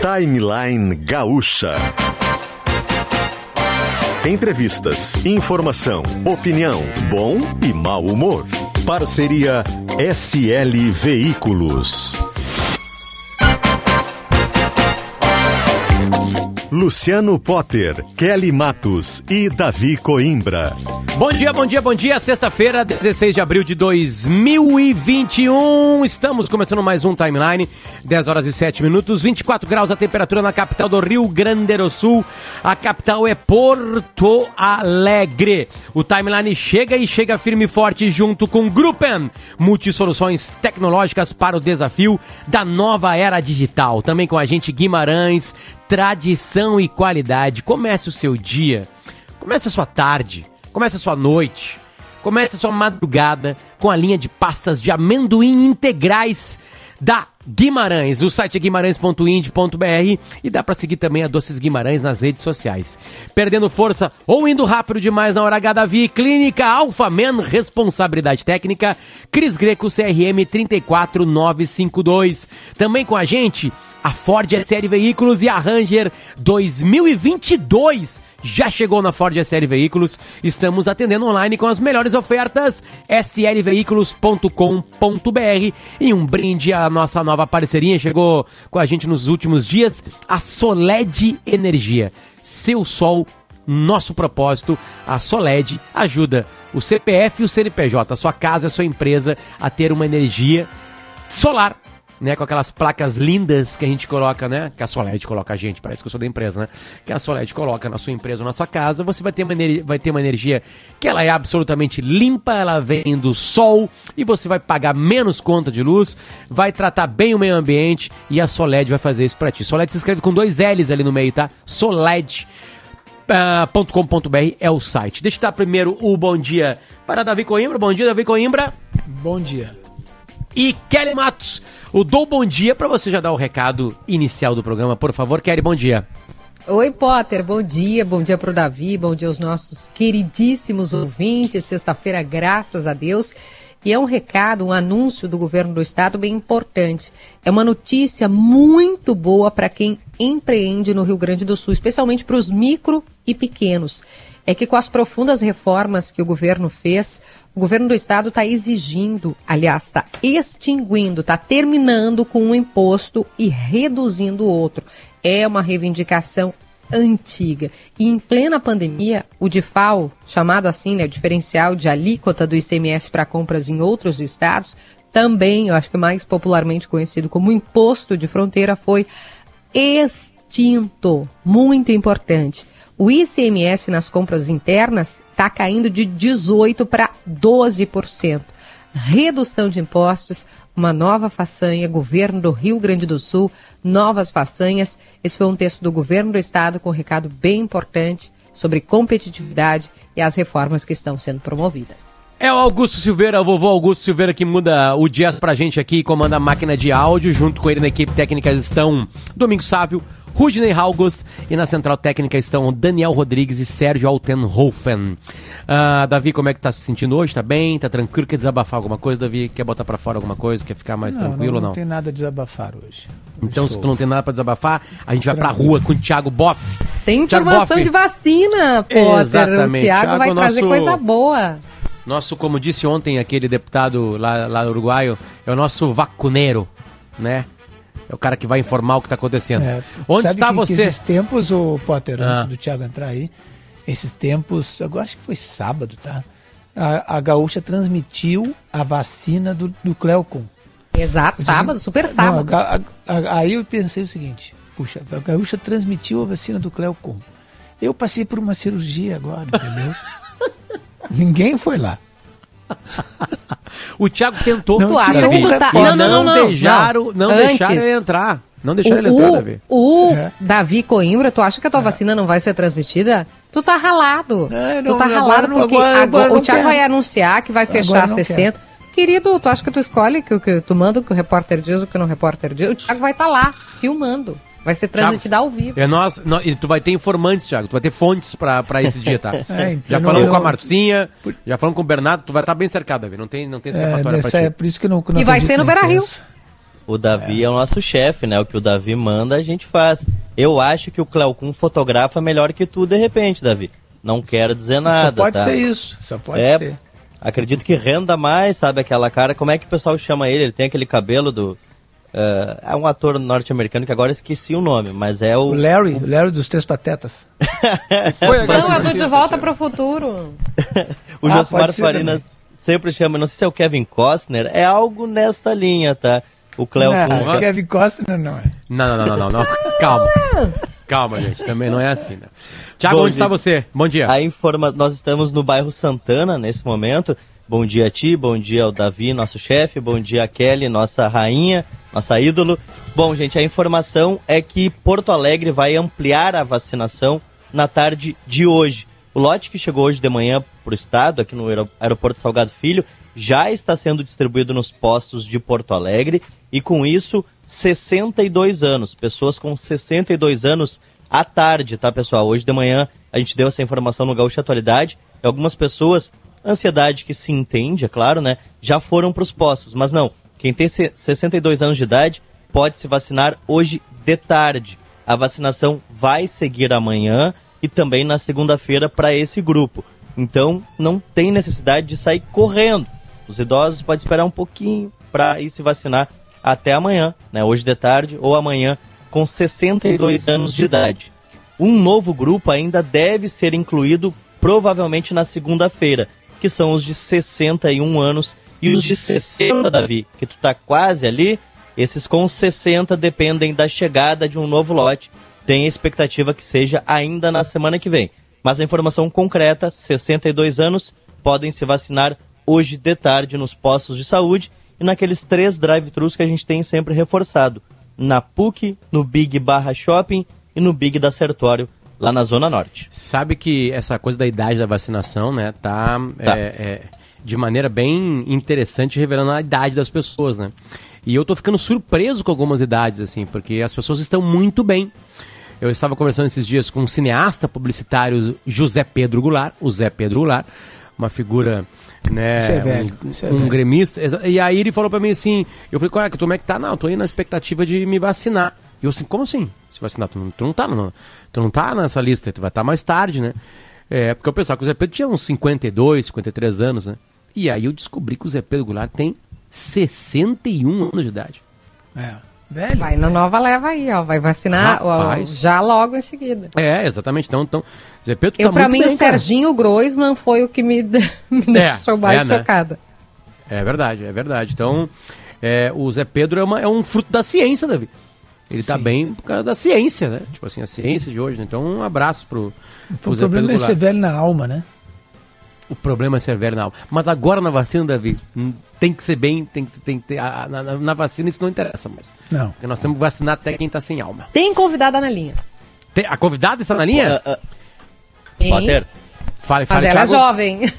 Timeline Gaúcha. Entrevistas, informação, opinião, bom e mau humor. Parceria SL Veículos. Luciano Potter, Kelly Matos e Davi Coimbra. Bom dia, bom dia, bom dia. Sexta-feira, 16 de abril de 2021. Estamos começando mais um timeline. 10 horas e 7 minutos, 24 graus a temperatura na capital do Rio Grande do Sul. A capital é Porto Alegre. O timeline chega e chega firme e forte junto com Gruppen, multisoluções tecnológicas para o desafio da nova era digital. Também com a gente Guimarães, tradição e qualidade. Comece o seu dia, comece a sua tarde, comece a sua noite, comece a sua madrugada com a linha de pastas de amendoim integrais da Guimarães. O site é guimarães.ind.br e dá para seguir também a Doces Guimarães nas redes sociais. Perdendo força ou indo rápido demais na hora H da Via Clínica Alpha Men, responsabilidade técnica, Cris Greco CRM 34952. Também com a gente, a Ford SL Veículos e a Ranger 2022 já chegou na Ford SL Veículos. Estamos atendendo online com as melhores ofertas slveículos.com.br e um brinde à nossa nova parceria chegou com a gente nos últimos dias, a Soled Energia. Seu sol nosso propósito, a Soled ajuda o CPF e o CNPJ, a sua casa, a sua empresa a ter uma energia solar né, com aquelas placas lindas que a gente coloca, né, que a Soled coloca a gente, parece que eu sou da empresa, né, que a Soled coloca na sua empresa ou na sua casa, você vai ter uma, vai ter uma energia que ela é absolutamente limpa, ela vem do sol e você vai pagar menos conta de luz, vai tratar bem o meio ambiente e a Soled vai fazer isso para ti. Soled se escreve com dois L's ali no meio, tá? Soled. Uh, .com.br é o site. Deixa eu dar primeiro o bom dia para Davi Coimbra. Bom dia, Davi Coimbra. Bom dia e Kelly Matos. O Dou Bom Dia para você já dar o recado inicial do programa, por favor. Kelly, bom dia. Oi, Potter, bom dia, bom dia para o Davi, bom dia aos nossos queridíssimos ouvintes. Sexta-feira, graças a Deus. E é um recado, um anúncio do governo do estado bem importante. É uma notícia muito boa para quem empreende no Rio Grande do Sul, especialmente para os micro e pequenos. É que com as profundas reformas que o governo fez, o governo do estado está exigindo, aliás, está extinguindo, está terminando com um imposto e reduzindo outro. É uma reivindicação antiga. E em plena pandemia, o DIFAL, chamado assim, né, o diferencial de alíquota do ICMS para compras em outros estados, também, eu acho que mais popularmente conhecido como imposto de fronteira, foi extinto. Muito importante. O ICMS nas compras internas está caindo de 18% para 12%. Redução de impostos, uma nova façanha, governo do Rio Grande do Sul, novas façanhas. Esse foi um texto do governo do estado com um recado bem importante sobre competitividade e as reformas que estão sendo promovidas. É o Augusto Silveira, o vovô Augusto Silveira, que muda o jazz pra gente aqui e comanda a máquina de áudio. Junto com ele na equipe técnica estão Domingo Sávio, Rudney Halgos e na central técnica estão Daniel Rodrigues e Sérgio Altenhofen. Uh, Davi, como é que tá se sentindo hoje? Tá bem? Tá tranquilo? Quer desabafar alguma coisa, Davi? Quer botar para fora alguma coisa? Quer ficar mais não, tranquilo não, ou não? Não tem nada a desabafar hoje. Então, Estou... se tu não tem nada para desabafar, a gente vai pra rua com o Thiago Boff. Tem informação de vacina, Potter. Exatamente. O Thiago, Thiago vai trazer nosso... coisa boa. Nosso, como disse ontem aquele deputado lá, lá uruguaio, é o nosso vacuneiro, né? É o cara que vai informar o que está acontecendo. É, Onde está que, você? Que esses tempos, o Potter, ah. antes do Thiago entrar aí, esses tempos, agora acho que foi sábado, tá? A, a Gaúcha transmitiu a vacina do, do Cleocon. Exato, sábado, super sábado. Não, a, a, aí eu pensei o seguinte, puxa, a Gaúcha transmitiu a vacina do Cleocon. Eu passei por uma cirurgia agora, entendeu? Ninguém foi lá. o Thiago tentou. Não, tu acha que tu tá... não, não, não, deixaram, não, não deixaram ele entrar. Não deixaram ele entrar, Davi. O é. Davi Coimbra, tu acha que a tua é. vacina não vai ser transmitida? Tu tá ralado. Não, não, tu tá ralado porque agora, agora, agora o Thiago quero. vai anunciar que vai fechar 60. Quero. Querido, tu acha que tu escolhe que, que tu manda o que o repórter diz, o que o repórter diz? O Thiago vai estar tá lá, filmando. Vai ser transmitida ao vivo. É nós, nós, tu vai ter informantes, Thiago. Tu vai ter fontes pra, pra esse dia, tá? É, então já falamos com a Marcinha, já falamos com o Bernardo, tu vai estar tá bem cercado, Davi. Não tem, não tem escapatória é, pra ti. É por isso que não, não E vai ser no Beira Rio. O Davi é. é o nosso chefe, né? O que o Davi manda, a gente faz. Eu acho que o Cleocum fotografa melhor que tu, de repente, Davi. Não quero dizer nada. Só pode tá? ser isso, só pode é, ser. Acredito que renda mais, sabe? Aquela cara. Como é que o pessoal chama ele? Ele tem aquele cabelo do. Uh, é um ator norte-americano que agora esqueci o nome, mas é o. O Larry, o Larry dos Três Patetas. não, é do De Volta para o Futuro. o ah, Josimar Farinas sempre chama, não sei se é o Kevin Costner, é algo nesta linha, tá? O Cleo não, Kevin Costner não é. Não, não, não, não, não. Calma. Calma, gente. Também não é assim, né? Tiago, onde está você? Bom dia. A informa... Nós estamos no bairro Santana nesse momento. Bom dia a ti, bom dia ao Davi, nosso chefe, bom dia a Kelly, nossa rainha, nossa ídolo. Bom, gente, a informação é que Porto Alegre vai ampliar a vacinação na tarde de hoje. O lote que chegou hoje de manhã para o estado, aqui no aeroporto Salgado Filho, já está sendo distribuído nos postos de Porto Alegre e com isso 62 anos, pessoas com 62 anos à tarde, tá pessoal? Hoje de manhã a gente deu essa informação no Gaúcho Atualidade algumas pessoas, ansiedade que se entende, é claro, né, já foram para os postos, mas não, quem tem 62 anos de idade pode se vacinar hoje de tarde. A vacinação vai seguir amanhã e também na segunda-feira para esse grupo. Então não tem necessidade de sair correndo. Os idosos podem esperar um pouquinho para ir se vacinar até amanhã, né, hoje de tarde ou amanhã, com 62 anos de idade. Um novo grupo ainda deve ser incluído provavelmente na segunda-feira, que são os de 61 anos e os de 60, Davi, que tu tá quase ali. Esses com 60 dependem da chegada de um novo lote tem a expectativa que seja ainda na semana que vem. Mas a informação concreta, 62 anos, podem se vacinar hoje de tarde nos postos de saúde e naqueles três drive-thrus que a gente tem sempre reforçado. Na PUC, no Big Barra Shopping e no Big da Sertório, lá na Zona Norte. Sabe que essa coisa da idade da vacinação, né, tá, tá. É, é, de maneira bem interessante revelando a idade das pessoas, né? E eu tô ficando surpreso com algumas idades, assim, porque as pessoas estão muito bem. Eu estava conversando esses dias com um cineasta publicitário, José Pedro Goulart, o Zé Pedro Goulart, uma figura né, é velho, um, é um gremista. E aí ele falou para mim assim, eu falei, cara, como é que tá? Não, tô indo na expectativa de me vacinar. E eu assim, como assim? Se vacinar? Tu não, tu não tá, não, tu não tá nessa lista, tu vai estar tá mais tarde, né? É, porque eu pensava que o Zé Pedro tinha uns 52, 53 anos, né? E aí eu descobri que o Zé Pedro Goulart tem 61 anos de idade. É. Velho. Vai na nova leva aí, ó. Vai vacinar ó, já logo em seguida. É, exatamente. Então, então Zé Pedro Eu, tá pra mim, bem, o Serginho Groisman foi o que me, me é, deixou mais é, né? tocada. É verdade, é verdade. Então, é, o Zé Pedro é, uma, é um fruto da ciência, Davi. Ele tá Sim. tá bem por causa da ciência, né? Tipo assim, a ciência de hoje. Né? Então, um abraço pro, pro o Zé problema Pedro é ser velho na alma, né? O problema é ser velho na alma. Mas agora na vacina, Davi, hum, tem que ser bem, tem que, tem que ter. A, na, na, vacina isso não interessa mais. Não. Porque nós temos que vacinar até quem está sem alma. Tem convidada na linha. Tem, a convidada está na linha? Uh, uh, Potter. Fale, fale, Mas ela é jovem.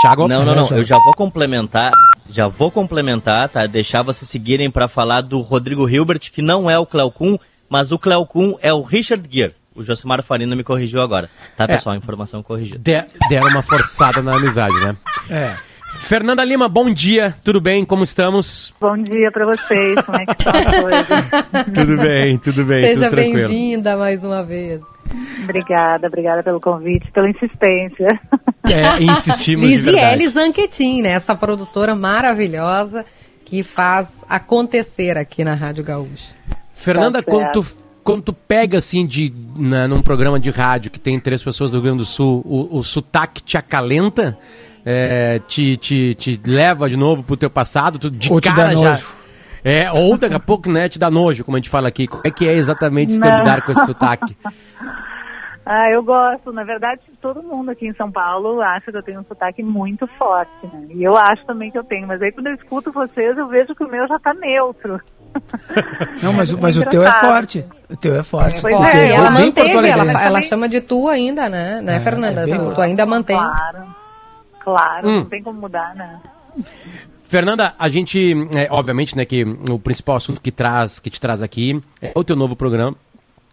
Thiago? Não, não, não. Eu já vou complementar. Já vou complementar, tá? Deixar vocês seguirem para falar do Rodrigo Hilbert, que não é o Cleocum, mas o Cleocum é o Richard Gere. O Josimar Farina me corrigiu agora. Tá, é. pessoal? É. Informação corrigida. De, deram uma forçada na amizade, né? É. Fernanda Lima, bom dia, tudo bem? Como estamos? Bom dia para vocês, como é que está a coisa? tudo bem, tudo bem, Seja tudo tranquilo. Seja bem-vinda mais uma vez. Obrigada, obrigada pelo convite, pela insistência. É, insistimos Lisiele Zanquetin, né, essa produtora maravilhosa que faz acontecer aqui na Rádio Gaúcha. Fernanda, tá quando tu quando tu pega assim de na, num programa de rádio que tem três pessoas do Rio Grande do Sul, o, o sotaque te acalenta, é, te, te, te leva de novo pro teu passado, tu de ou cara já. Nojo. É, ou daqui a pouco, né, te dá nojo, como a gente fala aqui. Como é que é exatamente lidar com esse sotaque? Ah, eu gosto. Na verdade, todo mundo aqui em São Paulo acha que eu tenho um sotaque muito forte, né? E eu acho também que eu tenho. Mas aí quando eu escuto vocês, eu vejo que o meu já tá neutro. Não, mas, mas o teu é forte. O teu é forte. Pois é, é, ela manteve, ela, ela chama de tu ainda, né, né é, Fernanda? É tu, tu, ainda mantém. Claro, claro, hum. não tem como mudar, né? Fernanda, a gente, é, obviamente, né, que o principal assunto que traz, que te traz aqui é o teu novo programa,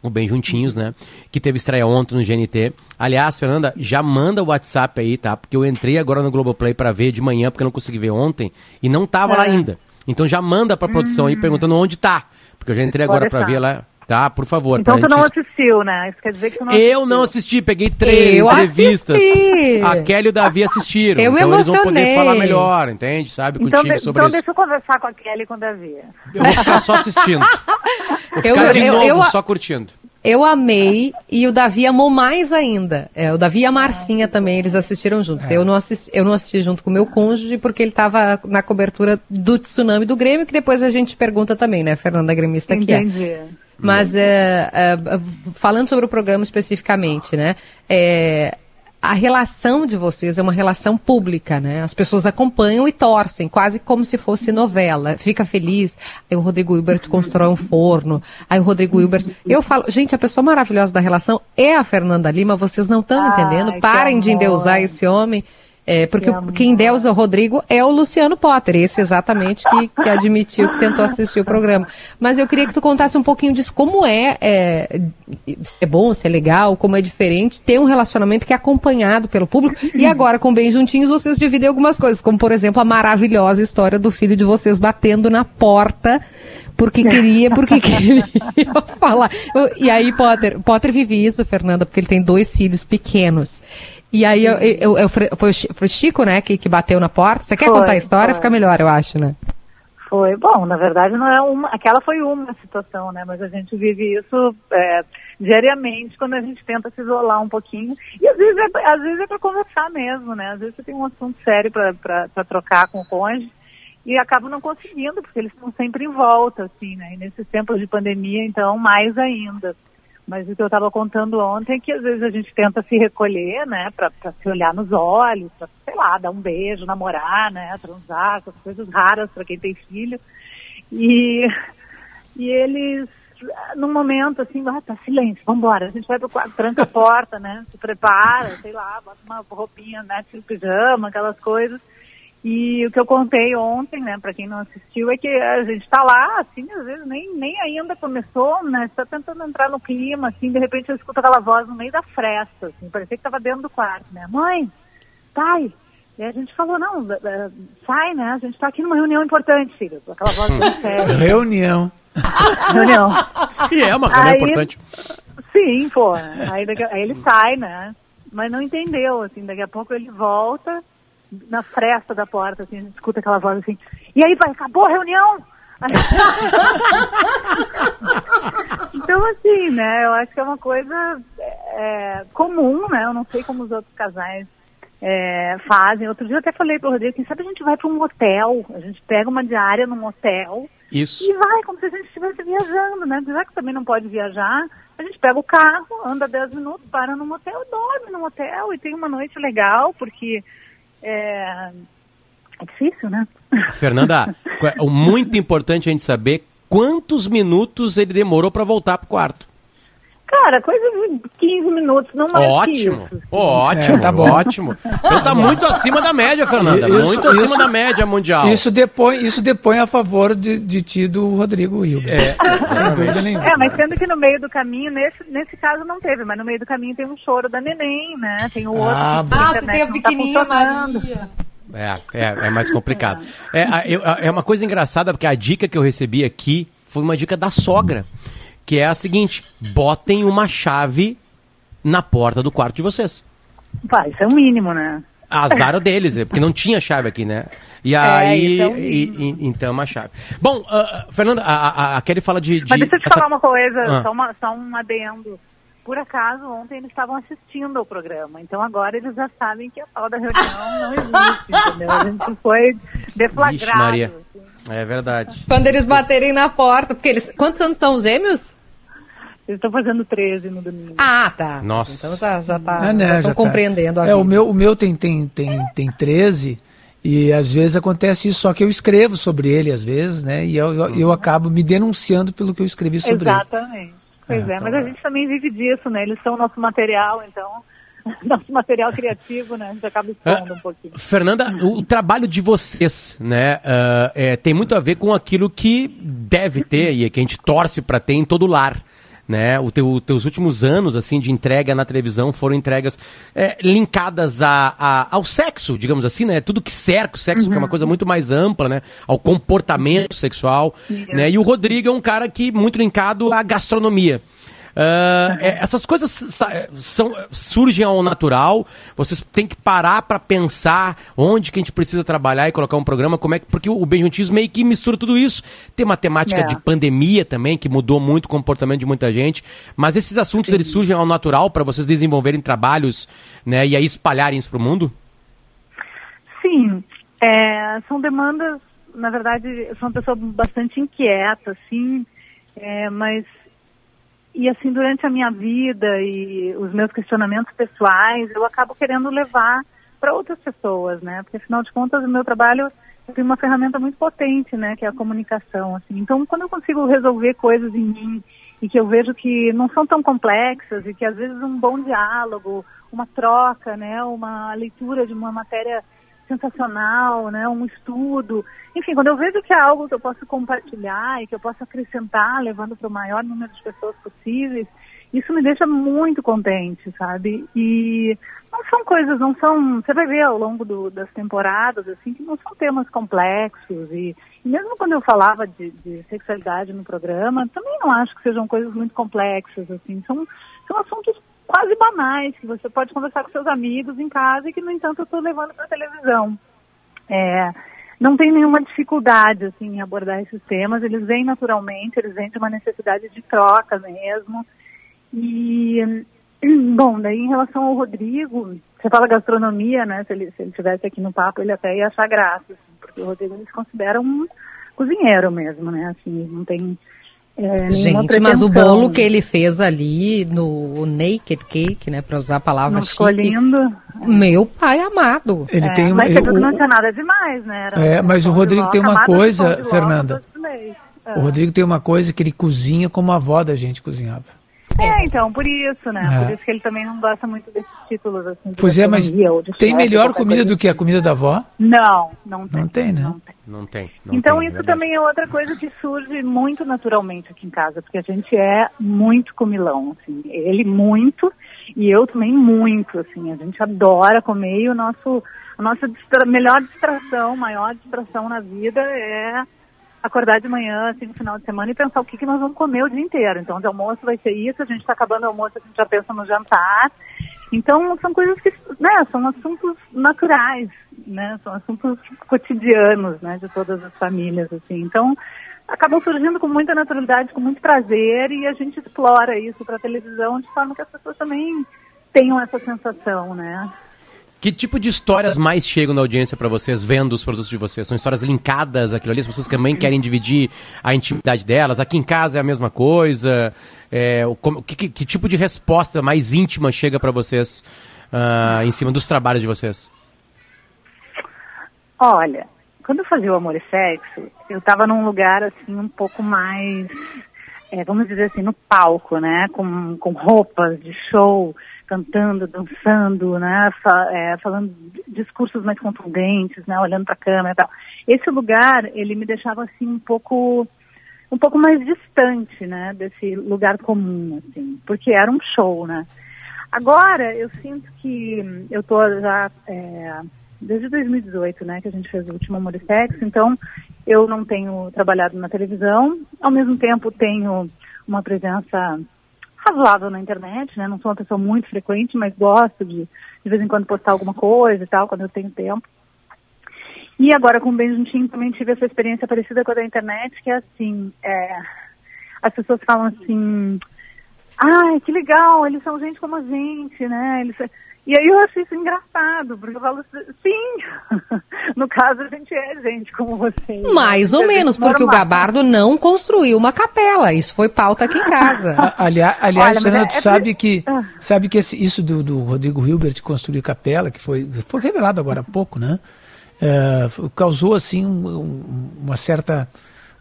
o Bem Juntinhos, né? Que teve estreia ontem no GNT. Aliás, Fernanda, já manda o WhatsApp aí, tá? Porque eu entrei agora no Globoplay para ver de manhã, porque eu não consegui ver ontem, e não tava é. lá ainda. Então já manda pra produção aí perguntando onde tá. Porque eu já entrei Hum. Pode agora pra deixar. ver lá. Tá, por favor. Então tu não assistiu, né? Isso quer dizer que tu não Eu não assisti, peguei três Eu entrevistas. assisti. A Kelly e o Davi assistiram. Eu me então eles vão poder emocionei. falar melhor, entende? Sabe, Então, contigo de- sobre então isso. deixa eu conversar com a Kelly e com o Davi. Eu vou ficar só assistindo. Vou Eu- ficar de eu- novo, eu- só curtindo. Eu amei e o Davi amou mais ainda. É, o Davi e a Marcinha também, eles assistiram juntos. Eu, não assisti, eu não assisti junto com o meu cônjuge porque ele estava na cobertura do tsunami do Grêmio, que depois a gente pergunta também, né, Fernanda Gremista, que é. Mas é, é, falando sobre o programa especificamente, né? é, a relação de vocês é uma relação pública, né? As pessoas acompanham e torcem, quase como se fosse novela. Fica feliz. Aí o Rodrigo Hilbert constrói um forno. Aí o Rodrigo Hilbert. Eu falo, gente, a pessoa maravilhosa da relação é a Fernanda Lima. Vocês não estão entendendo. Parem de endeusar esse homem. É, porque o- quem endeusa o Rodrigo é o Luciano Potter, esse exatamente que, que admitiu que tentou assistir o programa. Mas eu queria que tu contasse um pouquinho disso, como é, é, se é bom, se é legal, como é diferente ter um relacionamento que é acompanhado pelo público. E agora, com Bem Juntinhos, vocês dividem algumas coisas, como por exemplo a maravilhosa história do filho de vocês batendo na porta porque queria, porque queria falar. E aí, Potter, Potter vive isso, Fernanda, porque ele tem dois filhos pequenos. E aí, eu, eu- eu- foi, o Chico, né, que, que bateu na porta. Você quer Foi, contar a história? foi. Fica melhor, eu acho, né? Foi, bom, na verdade não é uma, aquela foi uma situação, né, mas a gente vive isso é, diariamente quando a gente tenta se isolar um pouquinho, e às vezes é, às vezes é para conversar mesmo, né, às vezes você tem um assunto sério para trocar com o cônjuge, e acaba não conseguindo, porque eles estão sempre em volta, assim, né, e nesses tempos de pandemia, então, mais ainda. Mas o que eu estava contando ontem é que às vezes a gente tenta se recolher, né, para se olhar nos olhos, para, sei lá, dar um beijo, namorar, né, transar, essas coisas raras para quem tem filho. E, e eles, num momento assim, ah, tá silêncio, vambora, a gente vai pro quarto, tranca a porta, né, se prepara, sei lá, bota uma roupinha, né, tipo pijama, aquelas coisas. E o que eu contei ontem, né, para quem não assistiu, é que a gente tá lá, assim, às vezes nem, nem ainda começou, né, está tentando entrar no clima, assim, de repente eu escuto aquela voz no meio da fresta, assim, parecia que tava dentro do quarto, né, mãe, pai, e a gente falou, não, da- da- sai, né, a gente tá aqui numa reunião importante, filho, aquela voz bem séria, Reunião. reunião. E é uma reunião Aí- importante. Sim, pô. Aí, daqui- aí ele sai, né? Mas não entendeu, assim, daqui a pouco ele volta na fresta da porta, assim, a gente escuta aquela voz assim, e aí, pai, acabou a reunião? então, assim, né, eu acho que é uma coisa é, comum, né? Eu não sei como os outros casais é, fazem. Outro dia eu até falei pro Rodrigo, quem sabe a gente vai para um hotel, a gente pega uma diária num hotel Isso. e vai, como se a gente estivesse viajando, né? Já que também não pode viajar, a gente pega o carro, anda 10 minutos, para num hotel, dorme num hotel e tem uma noite legal, porque é, é difícil, né? Fernanda, é muito importante a gente saber quantos minutos ele demorou pra voltar pro quarto. Cara, coisa de 15 minutos, não mais Ótimo, que isso. ótimo, É, tá bom. ótimo. Então tá muito acima da média, Fernanda. Isso, muito acima isso. da média mundial. Isso depõe, isso depõe a favor de, de ti do Rodrigo Hilbert. É, Sem dúvida nenhuma. É, mas sendo que no meio do caminho, nesse, nesse caso não teve, mas no meio do caminho tem um choro da neném, né? Tem o outro Ah, que Ah, você internet tem a tá pequenininha funcionando. Maria. É, é, é mais complicado. É, a- é uma coisa engraçada, porque a dica que eu recebi aqui foi uma dica da sogra, que é a seguinte: botem uma chave na porta do quarto de vocês. Pá, isso é o mínimo, né? Azar deles, é, porque não tinha chave aqui, né? E É, aí, é um e- e- então é uma chave. Bom, ah, Fernanda, a, a, a Kelly fala de. de Mas deixa eu te essa- falar uma coisa, Ah. só, uma, só um adendo. Por acaso, ontem eles estavam assistindo ao programa, então agora eles já sabem que a tal da reunião não existe, entendeu? A gente foi deflagrado. Vixe, Maria. assim. É verdade. Quando eles baterem na porta, porque eles. Quantos anos estão os gêmeos? Eles estão fazendo 13 no domingo. Ah, tá. Nossa. Então já, já tá. Ah, né, já já tá. compreendendo É, o meu, o meu tem, tem, tem, tem 13 e às vezes acontece isso, só que eu escrevo sobre ele às vezes, né? E eu, eu, eu acabo me denunciando pelo que eu escrevi sobre ele. Exatamente. Pois É, é, mas a gente também vive disso, né? Eles são nosso material, então, nosso material criativo, né? A gente acaba expondo um pouquinho. Fernanda, o, o trabalho de vocês, né, ah, é, tem muito a ver com aquilo que deve ter e que a gente torce para ter em todo lar, né? O teu, teus últimos anos assim de entrega na televisão foram entregas é, linkadas a, a, ao sexo, digamos assim, né? Tudo que cerca o sexo, uhum. que é uma coisa muito mais ampla, né? Ao comportamento sexual, né? E o Rodrigo é um cara que muito linkado à gastronomia. Uh, é, essas coisas são, surgem ao natural. Vocês têm que parar para pensar onde que a gente precisa trabalhar e colocar um programa. Como é que, porque o Bem Juntinhos meio que mistura tudo isso. Tem uma temática é. de pandemia também que mudou muito o comportamento de muita gente. Mas esses assuntos Sim. eles surgem ao natural para vocês desenvolverem trabalhos, né, e aí espalharem isso para o mundo. Sim, é, são demandas. Na verdade, eu sou uma pessoa bastante inquieta, assim, é, mas e assim, durante a minha vida e os meus questionamentos pessoais, eu acabo querendo levar para outras pessoas, né? Porque afinal de contas, o meu trabalho tem uma ferramenta muito potente, né? Que é a comunicação, assim. Então, quando eu consigo resolver coisas em mim e que eu vejo que não são tão complexas e que às vezes um bom diálogo, uma troca, né? Uma leitura de uma matéria sensacional, né? Um estudo. Enfim, quando eu vejo que é algo que eu posso compartilhar e que eu posso acrescentar, levando para o maior número de pessoas possíveis, isso me deixa muito contente, sabe? E não são coisas, não são. Você vai ver ao longo do, das temporadas, assim, que não são temas complexos. E, e mesmo quando eu falava de, de, sexualidade no programa, também não acho que sejam coisas muito complexas, assim. São, são assuntos quase banais, que você pode conversar com seus amigos em casa e que, no entanto, eu estou levando para a televisão. É, não tem nenhuma dificuldade assim, em abordar esses temas, eles vêm naturalmente, eles vêm de uma necessidade de troca mesmo. E, bom, daí em relação ao Rodrigo, você fala gastronomia, né? Se ele, se ele estivesse aqui no papo, ele até ia achar graça, assim, porque o Rodrigo ele se considera um cozinheiro mesmo, né? Assim, não tem é, Gente, mas o bolo que ele fez ali no Naked Cake, né, para usar a palavra não lindo. Meu pai amado. Ele é, tem mas ele, o, não tinha nada demais, né? Era é, mas o Rodrigo tem uma coisa, Fernanda. É. O Rodrigo tem uma coisa que ele cozinha como a avó da gente cozinhava. É, então, por isso, né? É. Por isso que ele também não gosta muito desses títulos, assim. Pois é, mas tem melhor comida do que a comida da avó? Não, não tem. Não tem, né? Não tem. Não tem. Não então tem, isso verdade. também é outra coisa que surge muito naturalmente aqui em casa, porque a gente é muito comilão, assim. Ele muito e eu também muito, assim. A gente adora comer e o nosso, a nossa distra melhor distração, maior distração na vida é acordar de manhã, assim, no final de semana e pensar o que, que nós vamos comer o dia inteiro. Então, de almoço vai ser isso, a gente está acabando o almoço, a gente já pensa no jantar. Então, são coisas que, né, são assuntos naturais, né, são assuntos cotidianos, né, de todas as famílias, assim. Então, acabam surgindo com muita naturalidade, com muito prazer e a gente explora isso para a televisão de forma que as pessoas também tenham essa sensação, né. Que tipo de histórias mais chegam na audiência para vocês vendo os produtos de vocês? São histórias linkadas àquilo ali? As pessoas também querem dividir a intimidade delas? Aqui em casa é a mesma coisa? É, como, que, que, tipo de resposta mais íntima chega para vocês uh, em cima dos trabalhos de vocês? Olha, quando eu fazia o Amor e Sexo, eu estava num lugar assim um pouco mais, é, vamos dizer assim, no palco, né? Com, com roupas de show cantando, dançando, né, fa é, falando discursos mais contundentes, né, olhando para a câmera e tal. Esse lugar, ele me deixava assim um pouco um pouco mais distante, né, desse lugar comum, assim, porque era um show, né. Agora, eu sinto que eu tô já é, desde 2018, né, que a gente fez o último Amor Sexo, então eu não tenho trabalhado na televisão, ao mesmo tempo tenho uma presença razoável na internet, né? Não sou uma pessoa muito frequente, mas gosto de de vez em quando postar alguma coisa e tal, quando eu tenho tempo. E agora com o Bem Juntinho também tive essa experiência parecida com a da internet, que é assim, é, as pessoas falam assim, ai, que legal, eles são gente como a gente, né? Eles, e aí eu achei isso engraçado, porque eu falo assim, sim, no caso a gente é gente como você. Mais ou menos, porque normal. o Gabardo não construiu uma capela, isso foi pauta aqui em casa. aliás, aliás Olha, é, é sabe, que, ah. sabe que esse, isso do, do Rodrigo Hilbert construir capela, que foi, foi revelado agora há pouco, né? É, causou assim um, uma certa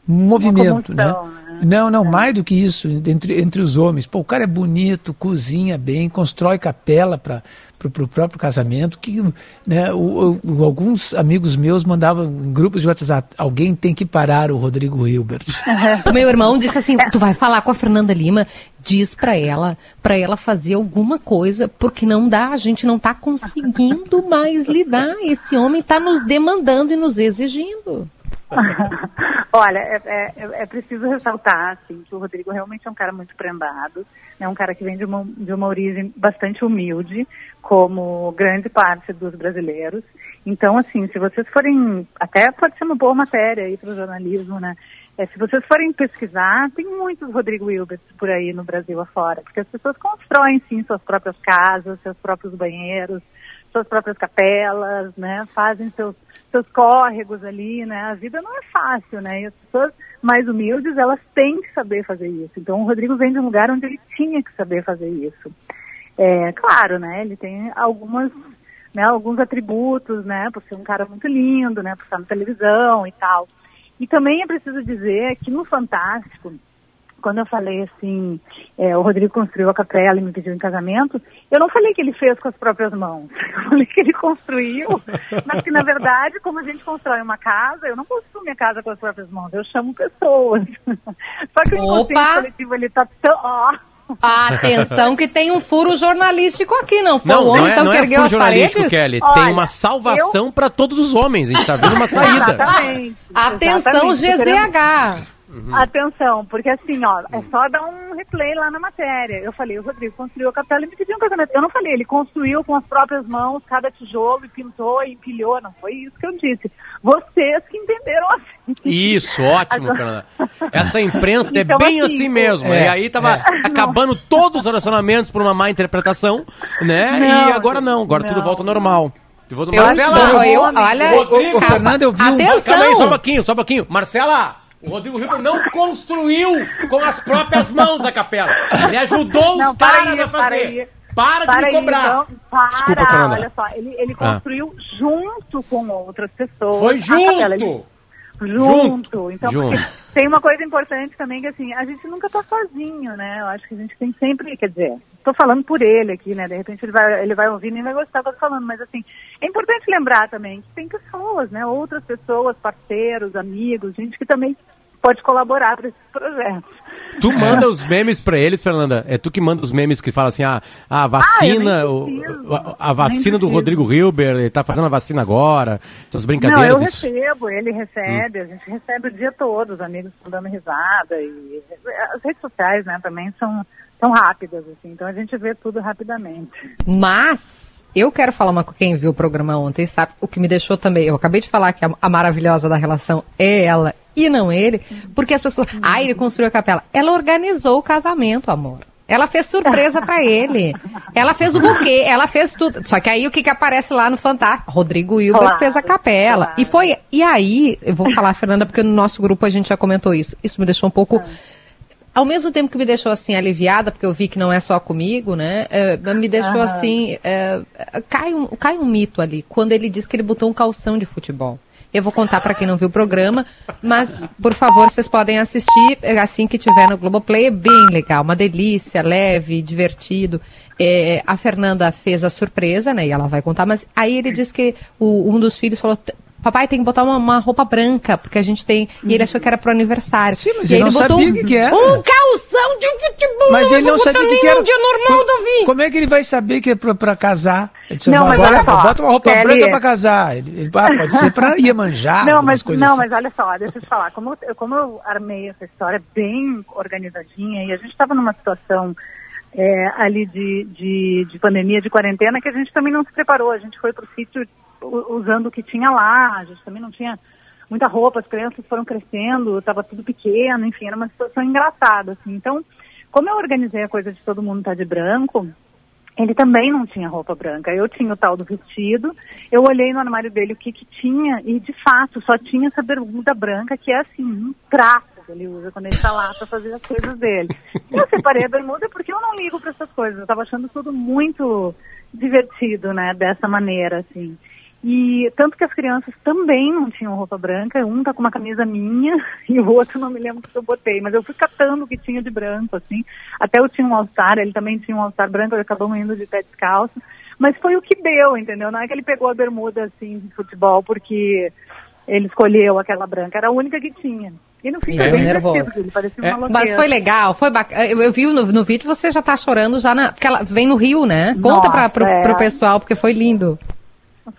movimento, né? né? Não, não, mais do que isso, entre, entre os homens. Pô, o cara é bonito, cozinha bem, constrói capela para o próprio casamento. Que, né, o, o- alguns amigos meus mandavam em grupos de WhatsApp: alguém tem que parar o Rodrigo Hilbert. O meu irmão disse assim: tu vai falar com a Fernanda Lima, diz pra ela, pra ela fazer alguma coisa, porque não dá, a gente não tá conseguindo mais lidar. Esse homem tá nos demandando e nos exigindo. Olha, é, é- é preciso ressaltar assim, que o Rodrigo realmente é um cara muito prendado, é um cara que vem de uma, de uma origem bastante humilde, como grande parte dos brasileiros. Então, assim, se vocês forem, até pode ser uma boa matéria aí para o jornalismo, né? É, se vocês forem pesquisar, tem muitos Rodrigo Hilbert por aí no Brasil afora, porque as pessoas constroem, sim, suas próprias casas, seus próprios banheiros, suas próprias capelas, né? Fazem seus, seus córregos ali, né? A vida não é fácil, né? E as pessoas mais humildes, elas têm que saber fazer isso. Então, o Rodrigo vem de um lugar onde ele tinha que saber fazer isso. É, claro, né? Ele tem algumas, né, alguns atributos, né? Por ser um cara muito lindo, né? Por estar na televisão e tal. E também é preciso dizer que no Fantástico, quando eu falei assim, é, o Rodrigo construiu a capela e me pediu em casamento, eu não falei que ele fez com as próprias mãos. Eu falei que ele construiu, mas que na verdade, como a gente constrói uma casa, eu não construo minha casa com as próprias mãos, eu chamo pessoas. Só que o inconsciente Opa! coletivo, ele tá tão... ó, Atenção que tem um furo jornalístico aqui, não foi Não, o não homem é, então não que é ergueu furo as jornalístico, paredes? Kelly. Olha, Tem uma salvação pra todos os homens. A gente tá vendo uma saída. Exatamente. Atenção exatamente. Queremos- GZH. Atenção, porque assim, ó, é só dar um replay lá na matéria. Eu falei, o Rodrigo construiu a capela e me pediu um casamento. Eu não falei, ele construiu com as próprias mãos cada tijolo e pintou e empilhou. Não foi isso que eu disse. Vocês que entenderam assim. Isso, ótimo, Fernanda. Essa imprensa é Então, bem assim, assim mesmo. é, e aí tava acabando todos os relacionamentos por uma má interpretação, né? Não, e agora não, agora tudo não. volta ao normal. Tudo volta ao Eu, normal. eu, Rodrigo, olha, Rodrigo, Ô, Fernanda, eu vi um- atenção. Calma aí, só um pouquinho, só um pouquinho. Marcela, o Rodrigo Hilbert não construiu com as próprias mãos a capela. Ele ajudou Não, os para caras aí, a para fazer. aí. Para, de Para me aí, cobrar. então, para, Desculpa, Fernanda. olha só, ele, ele Ah. construiu junto com outras pessoas. Foi junto. junto. Então, Junto. porque tem uma coisa importante também que assim, a gente nunca tá sozinho, né? Eu acho que a gente tem sempre, quer dizer, tô falando por ele aqui, né? De repente ele vai, ele vai ouvir e nem vai gostar do que eu falando, mas assim, é importante lembrar também que tem pessoas, né? Outras pessoas, parceiros, amigos, gente que também pode colaborar para esses projetos. Tu manda os memes pra eles, Fernanda? É tu que manda os memes que fala assim, ah, a vacina, Ah, o- a, a vacina do. Rodrigo Hilbert, ele tá fazendo a vacina agora, essas Não, brincadeiras. eu isso- recebo, ele recebe, a gente recebe o dia todo, os amigos estão dando risada e as redes sociais, né, também são, são rápidas, assim, então a gente vê tudo rapidamente. Mas eu quero falar uma. Quem viu o programa ontem sabe o que me deixou também. Eu acabei de falar que a, a maravilhosa da relação é ela e não ele, porque as pessoas. Ah, ele construiu a capela. Ela organizou o casamento, amor. Ela fez surpresa pra ele. Ela fez o buquê, ela fez tudo. Só que aí o que, que aparece lá no Fantástico? Rodrigo Hilbert Claro, fez a capela. claro. E foi. E aí, eu vou falar, Fernanda, porque no nosso grupo a gente já comentou isso. Isso me deixou um pouco. Ao mesmo tempo que me deixou assim aliviada, porque eu vi que não é só comigo, né? é, me deixou Aham. assim. é, cai, um, cai um mito ali, quando ele diz que ele botou um calção de futebol. Eu vou contar para quem não viu o programa, mas, por favor, vocês podem assistir é, assim que tiver no Globoplay. É bem legal, uma delícia, leve, divertido. É, a Fernanda fez a surpresa, né? E ela vai contar, mas aí ele disse que o- um dos filhos falou. Papai tem que botar uma, uma roupa branca, porque a gente tem. E ele achou que era pro aniversário. Sim, mas e ele não botou sabia um, o que que era. Um calção de futebol. Mas ele não sabia o que, que era. num dia normal, como, Davi. como é que ele vai saber que é pra, pra casar? Ele disse, Não, mas agora olha só, bota uma roupa branca pra casar. Ele, ele- ah, pode ser pra Iemanjá, não, mas, coisas não assim. mas olha só, deixa eu te falar, como eu, como eu armei essa história bem organizadinha e a gente estava numa situação é, ali de, de, de pandemia, de quarentena, que a gente também não se preparou, a gente foi pro sítio usando o que tinha lá, a gente também não tinha muita roupa, as crianças foram crescendo, estava tudo pequeno, enfim, era uma situação engraçada, assim. Então, como eu organizei a coisa de todo mundo estar de branco, ele também não tinha roupa branca. Eu tinha o tal do vestido. Eu olhei no armário dele o que que tinha e de fato só tinha essa bermuda branca que é assim um traço que ele usa quando ele está lá para fazer as coisas dele. Eu separei a bermuda porque eu não ligo para essas coisas. Eu estava achando tudo muito divertido, né? Dessa maneira assim. E tanto que as crianças também não tinham roupa branca, um tá com uma camisa minha e o outro não me lembro o que eu botei, mas eu fui catando o que tinha de branco, assim. Até eu tinha um All-Star, ele também tinha um All-Star branco, ele acabou indo de pé descalço. Mas foi o que deu, entendeu? Não é que ele pegou a bermuda assim de futebol porque ele escolheu aquela branca, era a única que tinha. E no fim É, bem nervoso. ele parecia É. maloqueiro. Mas foi legal, foi bacana. Eu, eu vi no, no vídeo você já tá chorando já na. Porque ela vem no Rio, né? Conta Nossa, pra, pro, é. pro pessoal, porque foi lindo.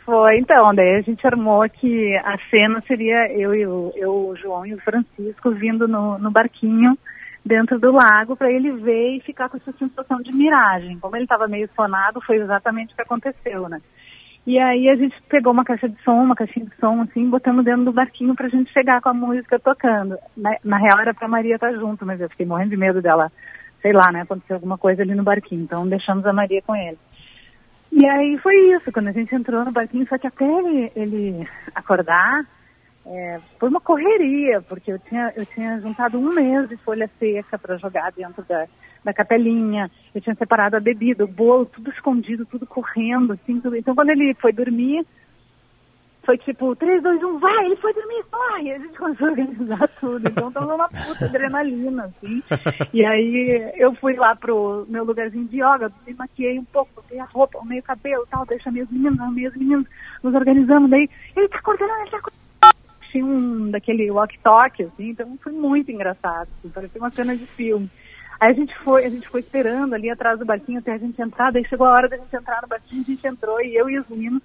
Foi, então, daí a gente armou que a cena seria eu e o, eu, o João e o Francisco vindo no, no barquinho dentro do lago para ele ver e ficar com essa sensação de miragem. Como ele estava meio sonado, foi exatamente o que aconteceu, né? E aí a gente pegou uma caixa de som, uma caixinha de som, assim, botamos dentro do barquinho pra gente chegar com a música tocando. Na, na real era pra Maria estar junto, mas eu fiquei morrendo de medo dela, sei lá, né, acontecer alguma coisa ali no barquinho. Então deixamos a Maria com ele. E aí foi isso, quando a gente entrou no barquinho, só que até ele, ele acordar, é, foi uma correria, porque eu tinha, eu tinha juntado um mês de folha seca para jogar dentro da, da capelinha, eu tinha separado a bebida, o bolo, tudo escondido, tudo correndo, assim, tudo. Então quando ele foi dormir, foi tipo, 3, 2, 1, vai, ele foi dormir, vai! E a gente começou a organizar tudo. Então tava uma puta adrenalina, assim. E aí eu fui lá pro meu lugarzinho de yoga, me maquiei um pouco, botei a roupa, o meio cabelo tal, chamei os meninos, os meninos, nos organizamos, daí, ele tá acordando, ele tá acordando. Tinha um daquele walk-talk, assim, então foi muito engraçado, assim, parecia uma cena de filme. Aí a gente foi, a gente foi esperando ali atrás do barquinho até a gente entrar, daí chegou a hora da gente entrar no barquinho, a gente entrou e eu e os meninos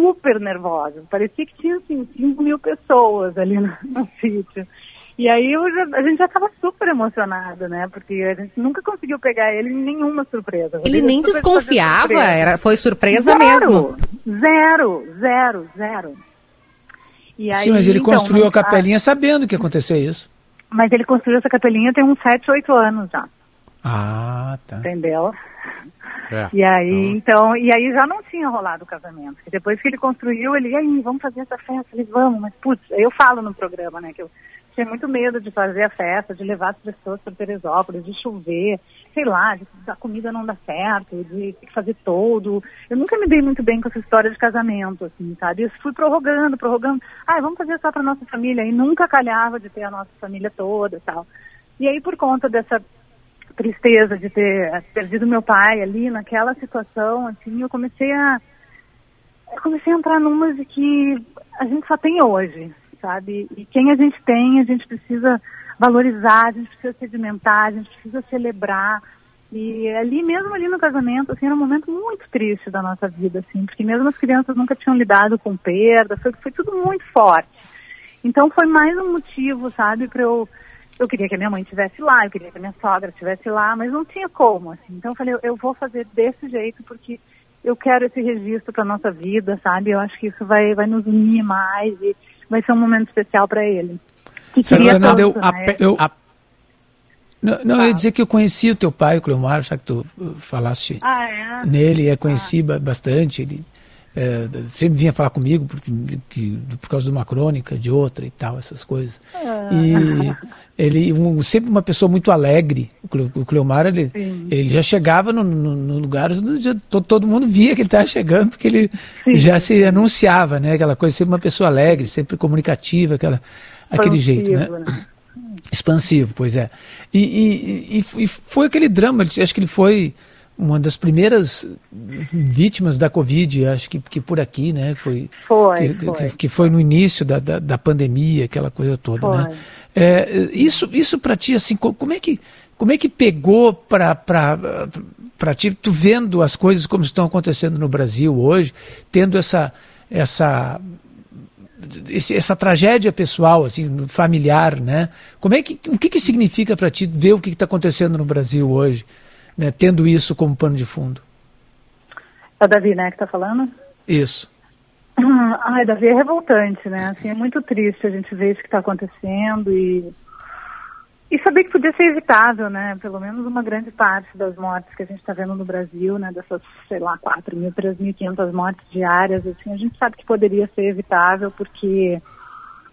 super nervosos. Parecia que tinha assim 5 mil pessoas ali no, no sítio. E aí eu já- a gente já estava super emocionado, né? Porque a gente nunca conseguiu pegar ele em nenhuma surpresa. Ele nem desconfiava, surpresa. era, foi surpresa zero, mesmo. Zero, zero, zero. E Sim, mas ele então, construiu a mas- capelinha sabendo que ia acontecer isso. Mas ele construiu essa capelinha tem uns 7, 8 anos já, Ah, tá. entendeu? É. E aí, então, e aí já não tinha rolado o casamento. Porque depois que ele construiu, ele, e aí, vamos fazer essa festa? Ele, vamos, mas putz, eu falo no programa, né, que eu tinha muito medo de fazer a festa, de levar as pessoas para Teresópolis, de chover, sei lá, de a comida não dar certo, de ter que fazer todo. Eu nunca me dei muito bem com essa história de casamento, assim, sabe? Eu fui prorrogando, prorrogando. Ah, vamos fazer só para nossa família. E nunca calhava de ter a nossa família toda e tal. E aí, por conta dessa tristeza de ter perdido meu pai ali naquela situação, assim, eu comecei a eu comecei a entrar numas de que a gente só tem hoje, sabe? E quem a gente tem, a gente precisa valorizar, a gente precisa sedimentar, a gente precisa celebrar. E ali mesmo ali no casamento, assim, era um momento muito triste da nossa vida, assim, porque mesmo as crianças nunca tinham lidado com perda, foi, foi tudo muito forte. Então foi mais um motivo, sabe, para eu eu queria que a minha mãe estivesse lá, eu queria que a minha sogra estivesse lá, mas não tinha como, assim. Então eu falei, eu, eu vou fazer desse jeito porque eu quero esse registro para nossa vida, sabe? Eu acho que isso vai vai nos unir mais e vai ser um momento especial para ele. Que queria eu, né? eu- A- não, não, eu ia dizer que eu conheci o teu pai, o Cleomar, já que tu uh, falaste Ah, é? nele, é conheci ba- bastante. Ele é, sempre vinha falar comigo porque, que- por causa de uma crônica, de outra e tal, essas coisas. Ah. E ele um, sempre uma pessoa muito alegre. O Cle- O Cleomar, ele, Sim. ele já chegava no, no, no lugar, já, todo, todo mundo via que ele estava chegando, porque ele Sim. já se anunciava, né? Aquela coisa, sempre uma pessoa alegre, sempre comunicativa, aquela, aquele jeito, né? Expansivo, né? Expansivo, pois é. E, e, e- e foi aquele drama, acho que ele foi uma das primeiras vítimas da Covid, acho que, que por aqui, né? Foi, Foi, que, foi. que- que foi no início da, da, da pandemia, aquela coisa toda, Foi. né? É, isso isso para ti, assim, co- como é que, como é que pegou para para ti, tu vendo as coisas como estão acontecendo no Brasil hoje, tendo essa, essa esse- essa tragédia pessoal, assim, familiar, né? Como é que, o que, que significa para ti ver o que está acontecendo no Brasil hoje, né? Tendo isso como pano de fundo? É o Davi, né, que tá falando? Isso. Ai, Davi, é revoltante, né? Assim, é muito triste a gente ver isso que está acontecendo e e saber que podia ser evitável, né? Pelo menos uma grande parte das mortes que a gente está vendo no Brasil, né? Dessas, sei lá, 4 mil, 3.500 mortes diárias, assim, a gente sabe que poderia ser evitável porque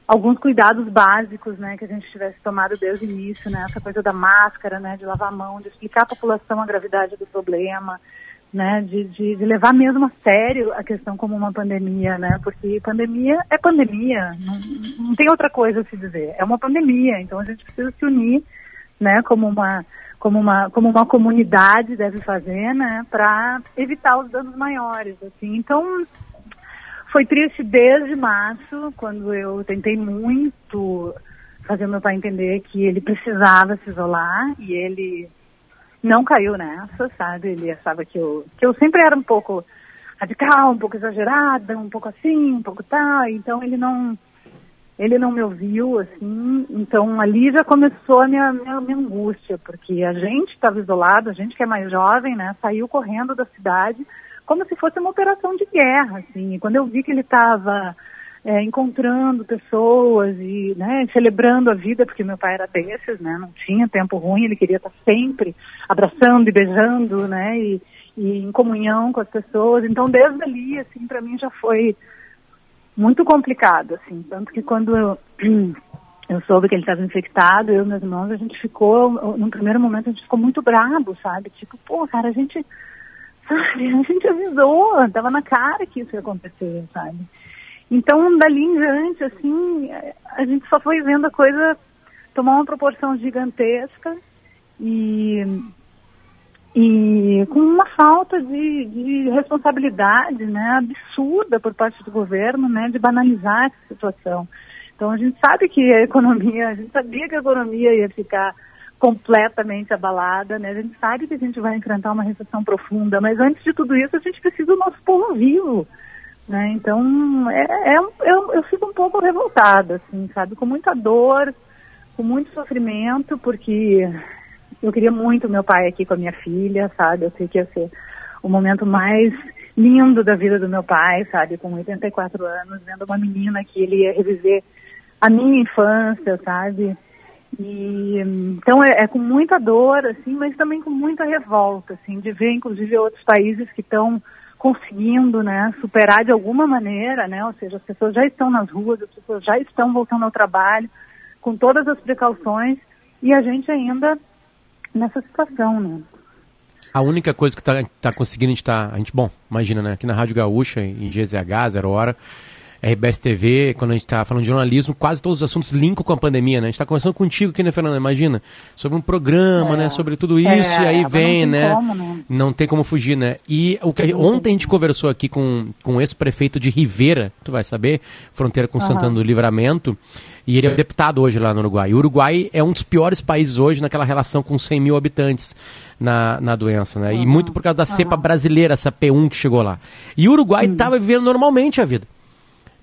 alguns cuidados básicos, né, que a gente tivesse tomado desde o início, né? Essa coisa da máscara, né? De lavar a mão, de explicar à população a gravidade do problema, né, de, de, de, levar mesmo a sério a questão como uma pandemia, né, porque pandemia é pandemia, não, não tem outra coisa a se dizer, é uma pandemia, então a gente precisa se unir, né, como uma como uma como uma comunidade deve fazer, né, para evitar os danos maiores, assim. Então foi triste desde março, quando eu tentei muito fazer meu pai entender que ele precisava se isolar e ele não caiu nessa, sabe? Ele achava que eu, que eu sempre era um pouco radical, um pouco exagerada, um pouco assim, um pouco tal. Então ele não ele não me ouviu, assim. Então ali já começou a minha, minha, minha angústia, porque a gente estava isolado, a gente que é mais jovem, né, saiu correndo da cidade como se fosse uma operação de guerra, assim. E quando eu vi que ele estava é, encontrando pessoas e né, celebrando a vida, porque meu pai era desses, né, não tinha tempo ruim, ele queria estar sempre abraçando e beijando, né, e, e em comunhão com as pessoas. Então, desde ali, assim, para mim já foi muito complicado, assim, tanto que quando eu, eu soube que ele estava infectado, eu e meus irmãos, a gente ficou, no primeiro momento a gente ficou muito bravo, sabe? Tipo, pô, cara, a gente, a gente avisou, tava na cara que isso ia acontecer, sabe? Então, dali em diante, assim, a gente só foi vendo a coisa tomar uma proporção gigantesca e, e com uma falta de, de responsabilidade né, absurda por parte do governo né, de banalizar essa situação. Então, a gente sabe que a economia, a gente sabia que a economia ia ficar completamente abalada, né? A gente sabe que a gente vai enfrentar uma recessão profunda, mas antes de tudo isso, a gente precisa do nosso povo vivo. Né? Então, é, é, eu, eu fico um pouco revoltada, assim, sabe? Com muita dor, com muito sofrimento, porque eu queria muito meu pai aqui com a minha filha, sabe? Eu sei que ia ser o momento mais lindo da vida do meu pai, sabe? Com 84 anos, vendo uma menina que ele ia reviver a minha infância, sabe? E então é, é, com muita dor, assim, mas também com muita revolta, assim, de ver, inclusive, outros países que estão conseguindo né, superar de alguma maneira, né, ou seja, as pessoas já estão nas ruas, as pessoas já estão voltando ao trabalho, com todas as precauções, e a gente ainda nessa situação, né. A única coisa que está tá conseguindo a gente tá, a gente, bom, imagina, né, aqui na Rádio Gaúcha, em GZH, Zero Hora, RBS TV, quando a gente está falando de jornalismo, quase todos os assuntos linkam com a pandemia, né? A gente está conversando contigo aqui, né, Fernanda? Imagina, sobre um programa, é. né? Sobre tudo isso, é, e aí vem, não né? Como, né? Não tem como fugir, né? E o que, ontem a gente conversou aqui com, com o ex-prefeito de Rivera, tu vai saber, fronteira com uhum. Santana do Livramento, e ele é deputado hoje lá no Uruguai. O Uruguai é um dos piores países hoje naquela relação com 100 mil habitantes na, na doença, né? Uhum. E muito por causa da cepa brasileira, essa P1 que chegou lá. E o Uruguai estava uhum. vivendo normalmente a vida.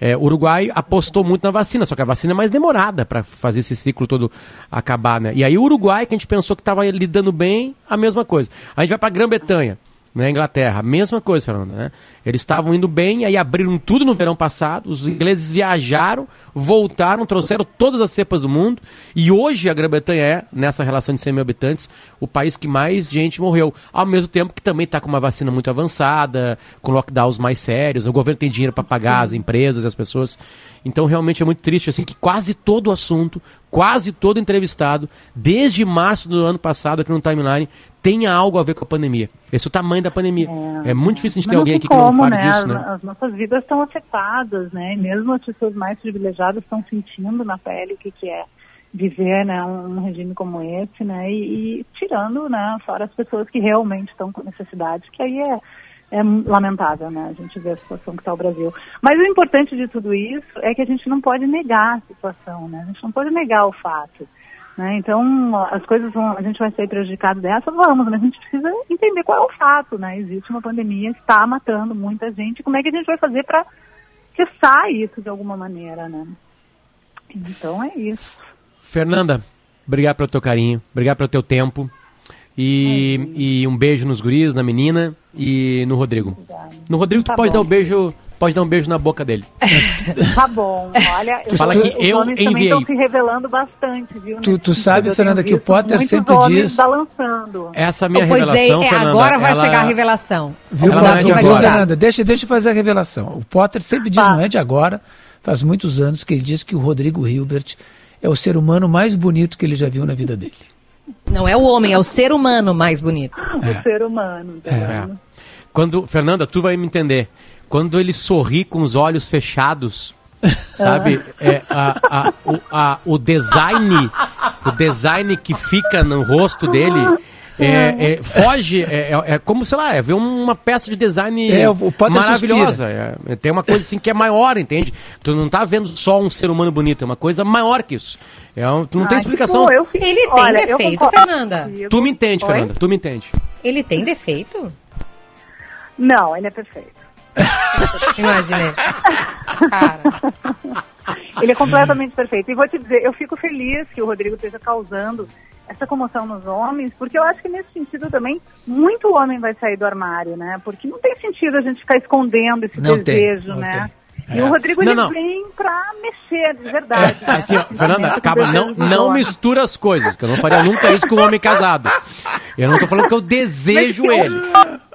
É, o Uruguai apostou muito na vacina, só que a vacina é mais demorada para fazer esse ciclo todo acabar, né? E aí o Uruguai, que a gente pensou que estava lidando bem, a mesma coisa. A gente vai para a Grã-Bretanha na Inglaterra. Mesma coisa, Fernanda. Né? Eles estavam indo bem, aí abriram tudo no verão passado. Os ingleses viajaram, voltaram, trouxeram todas as cepas do mundo. E hoje a Grã-Bretanha é, nessa relação de 100 mil habitantes, o país que mais gente morreu. Ao mesmo tempo que também está com uma vacina muito avançada, com lockdowns mais sérios. O governo tem dinheiro para pagar as empresas e as pessoas. Então realmente é muito triste assim que quase todo assunto, quase todo entrevistado, desde março do ano passado aqui no Timeline, tenha algo a ver com a pandemia. Esse é o tamanho da pandemia. É, é muito difícil a gente ter alguém aqui como, que não fale né? disso, né? As, as, nossas vidas estão afetadas, né? E mesmo as pessoas mais privilegiadas estão sentindo na pele o que, que é viver né, um, regime como esse, né? E, e, tirando, né, fora as pessoas que realmente estão com necessidades, que aí é, é lamentável, né? A gente vê a situação que está o Brasil. Mas o importante de tudo isso é que a gente não pode negar a situação, né? A gente não pode negar o fato. Né? Então, as coisas vão, a gente vai ser prejudicado dessa, vamos, mas a gente precisa entender qual é o fato, né? Existe uma pandemia, está matando muita gente, como é que a gente vai fazer para cessar isso de alguma maneira, né? Então é isso. Fernanda, obrigado pelo teu carinho, obrigado pelo teu tempo. E, é e um beijo nos guris, na menina e no Rodrigo. Obrigada. No Rodrigo, tu tá pode bom. dar um beijo pode dar um beijo na boca dele. tá bom, olha, eu Fala que eu enviei. estão se revelando bastante, viu? Tu, tu sabe, Fernanda, que o Potter sempre diz. Balançando. Essa minha pois revelação, é, Fernanda, agora vai ela... chegar a revelação. Viu, ela é de Fernanda, deixa, deixa eu fazer a revelação. O Potter sempre diz, tá. não é de agora, faz muitos anos que ele diz que o Rodrigo Hilbert é o ser humano mais bonito que ele já viu na vida dele. Não é o homem, é o ser humano mais bonito. É. O ser humano. Tá é. Quando, Fernanda, tu vai me entender. Quando ele sorri com os olhos fechados, sabe? É, a, a, o, a, o design, o design que fica no rosto dele. É, é, foge, é, é- é como, sei lá, é ver uma peça de design É, maravilhosa. É, tem uma coisa assim que é maior, entende? Tu não tá vendo só um ser humano bonito, é uma coisa maior que isso. É um- tu não tem Ai, explicação. que bom, eu fico- Ele tem olha, eu defeito, concordo Fernanda? Tu me entende, Oi? Fernanda, tu me entende. Ele tem defeito? Não, ele é perfeito. Imaginei. Cara, Ele é completamente perfeito. E vou te dizer, eu fico feliz que o Rodrigo esteja causando essa comoção nos homens, porque eu acho que nesse sentido também muito homem vai sair do armário, né? Porque não tem sentido a gente ficar escondendo esse Não tem, desejo, não né? tem. E o Rodrigo Não, ele não. vem pra mexer, de verdade. né? Assim, ó, Fernanda, acaba, não, não mistura as coisas, que eu não faria nunca isso com um homem casado. Eu não tô falando que eu desejo Mas que ele.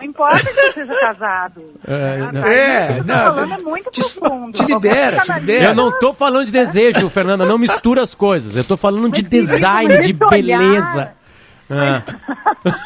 Não importa que ele seja casado. É, né? não. Tá? É, não, falando é muito te- profundo. te libera, te libera. Eu não tô falando de desejo, Fernanda, não mistura as coisas. Eu tô falando de Mas isso, design, de esse olhar- beleza. Ah,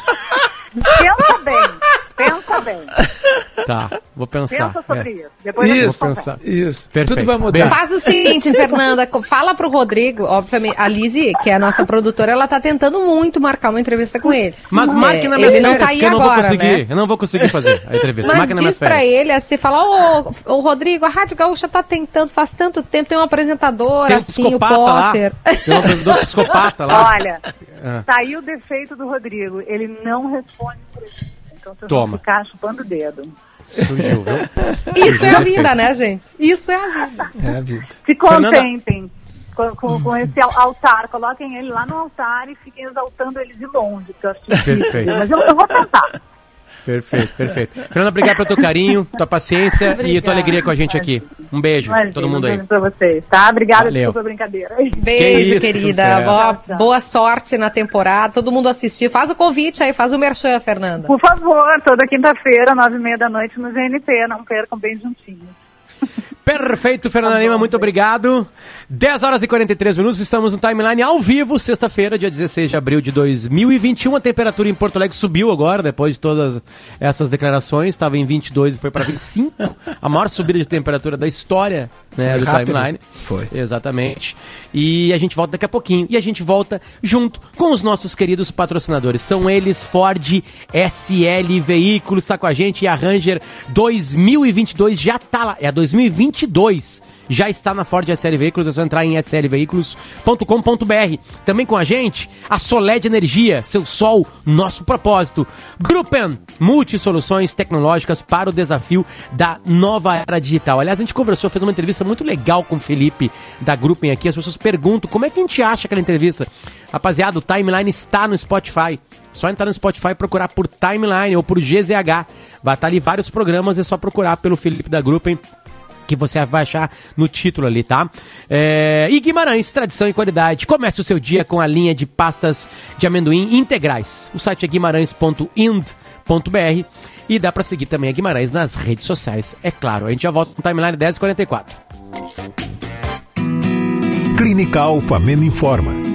Pensa bem, pensa bem. tá, vou pensar. Pensa sobre É. isso. Depois Isso, Vou pensar. isso. Perfeito. Tudo vai mudar. Faz o seguinte, Fernanda, fala pro Rodrigo, obviamente, a Lizzie, que é a nossa produtora, ela tá tentando muito marcar uma entrevista com ele. Mas marque É, na minhas ele não férias, tá aí eu não agora, vou conseguir. né? Eu não vou conseguir fazer a entrevista. Mas marque minhas diz pra férias. ele, assim, fala, ô, ô, Rodrigo, a Rádio Gaúcha tá tentando, faz tanto tempo, tem um apresentador, Tem um assim, o psicopata lá. Potter. Tem um apresentador psicopata lá. Olha, Ah. aí o defeito do Rodrigo. Ele não responde por isso. Então vocês Toma. vão ficar chupando o dedo. Surgiu, viu? Isso é a vida, né, gente? Isso é a vida. É a vida. Se contentem com, com- com esse al- altar. Coloquem ele lá no altar e fiquem exaltando ele de longe. Que eu acho difícil. Perfeito. Mas eu, eu vou tentar. Perfeito, perfeito. Fernanda, obrigado pelo teu carinho, tua paciência e tua Obrigada. alegria com a gente aqui. Um beijo, Imagina, todo mundo aí. um beijo pra vocês, tá? Obrigada, Valeu. desculpa a brincadeira. Beijo, isso, querida. Boa, boa sorte na temporada. Todo mundo assistir. Faz o convite aí, faz o merchan, Fernanda. Por favor, toda quinta-feira, nove e meia da noite no GNT. Não percam bem juntinhos. Perfeito, Fernanda Tá Lima, muito obrigado. 10 horas e 43 minutos, estamos no timeline ao vivo, sexta-feira, dia 16 de abril de 2021. A temperatura em Porto Alegre subiu agora, depois de todas essas declarações. Estava em 22 e foi para 25. A maior subida de temperatura da história né, Foi do rápido. timeline. Foi. Exatamente. E a gente volta daqui a pouquinho. E a gente volta junto com os nossos queridos patrocinadores. São eles Ford SL Veículos, está com a gente. E a Ranger 2022 já tá lá. É a 2022. Já está na Ford SL Veículos, é só entrar em slveículos.com.br. Também com a gente, a Soled Energia, seu sol, nosso propósito. Gruppen, multisoluções tecnológicas para o desafio da nova era digital. Aliás, a gente conversou, fez uma entrevista muito legal com o Felipe da Gruppen aqui. As pessoas perguntam como é que a gente acha aquela entrevista. Rapaziada, o timeline está no Spotify. Só entrar no Spotify e procurar por Timeline ou por GZH. Vai estar ali vários programas, é só procurar pelo Felipe da Gruppen que você vai achar no título ali, tá? É, e Guimarães, tradição e qualidade. Comece o seu dia com a linha de pastas de amendoim integrais. O site é guimarães.ind.br e dá pra seguir também a Guimarães nas redes sociais, é claro. A gente já volta no timeline 1044. Clínica Alfamen informa.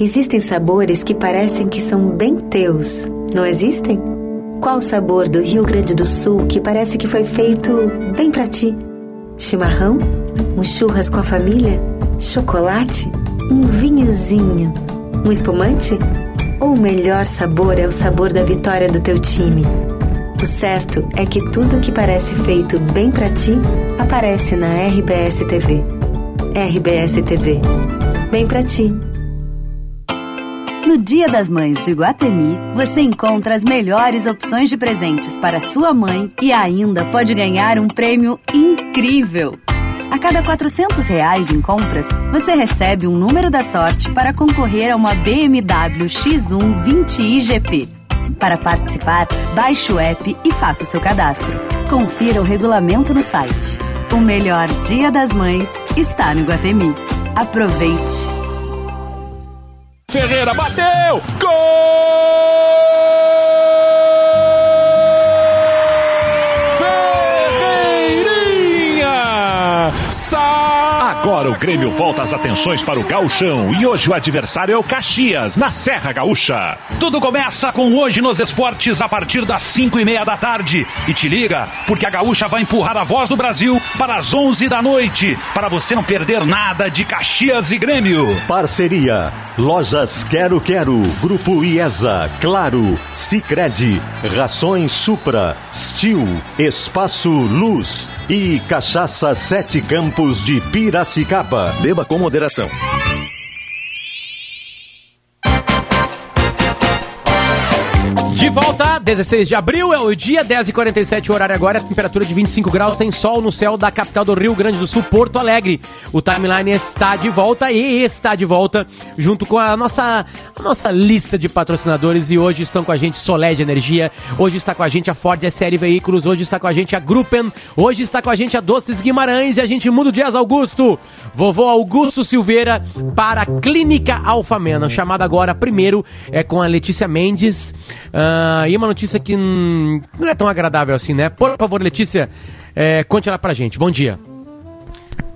Existem sabores que parecem que são bem teus, não existem? Qual o sabor do Rio Grande do Sul que parece que foi feito bem pra ti? Chimarrão? Um churras com a família? Chocolate? Um vinhozinho? Um espumante? Ou o melhor sabor é o sabor da vitória do teu time? O certo é que tudo que parece feito bem para ti aparece na RBS TV. RBS TV. Bem para ti. No Dia das Mães do Iguatemi, você encontra as melhores opções de presentes para sua mãe e ainda pode ganhar um prêmio incrível. A cada 400 reais em compras, você recebe um número da sorte para concorrer a uma BMW X1 20i GP. Para participar, baixe o app e faça o seu cadastro. Confira o regulamento no site. O melhor Dia das Mães está no Iguatemi. Aproveite! Ferreira bateu! Gol! Agora o Grêmio volta as atenções para o Gauchão e hoje o adversário é o Caxias, na Serra Gaúcha. Tudo começa com Hoje nos Esportes a partir das 5 e meia da tarde. E te liga, porque a Gaúcha vai empurrar a voz do Brasil para as 11 da noite, para você não perder nada de Caxias e Grêmio. Parceria Lojas Quero Quero, Grupo IESA, Claro, Sicredi, Rações Supra, Stil, Espaço Luz e Cachaça Sete Campos de Piracicaba. Beba com moderação. Volta, 16 de abril, é o dia 10h47, o horário agora, temperatura de 25 graus, tem sol no céu da capital do Rio Grande do Sul, Porto Alegre. O timeline está de volta e está de volta junto com a nossa, a nossa lista de patrocinadores e hoje estão com a gente Solé de Energia, hoje está com a gente a Ford SL Veículos, hoje está com a gente a Gruppen, hoje está com a gente a Doces Guimarães e a gente muda o Dias Augusto. Vovô Augusto Silveira para a Clínica Alfamena, chamada agora primeiro é com a Letícia Mendes. Ah, e uma notícia que não é tão agradável assim, né? Por favor, Letícia, é, conte ela pra gente. Bom dia.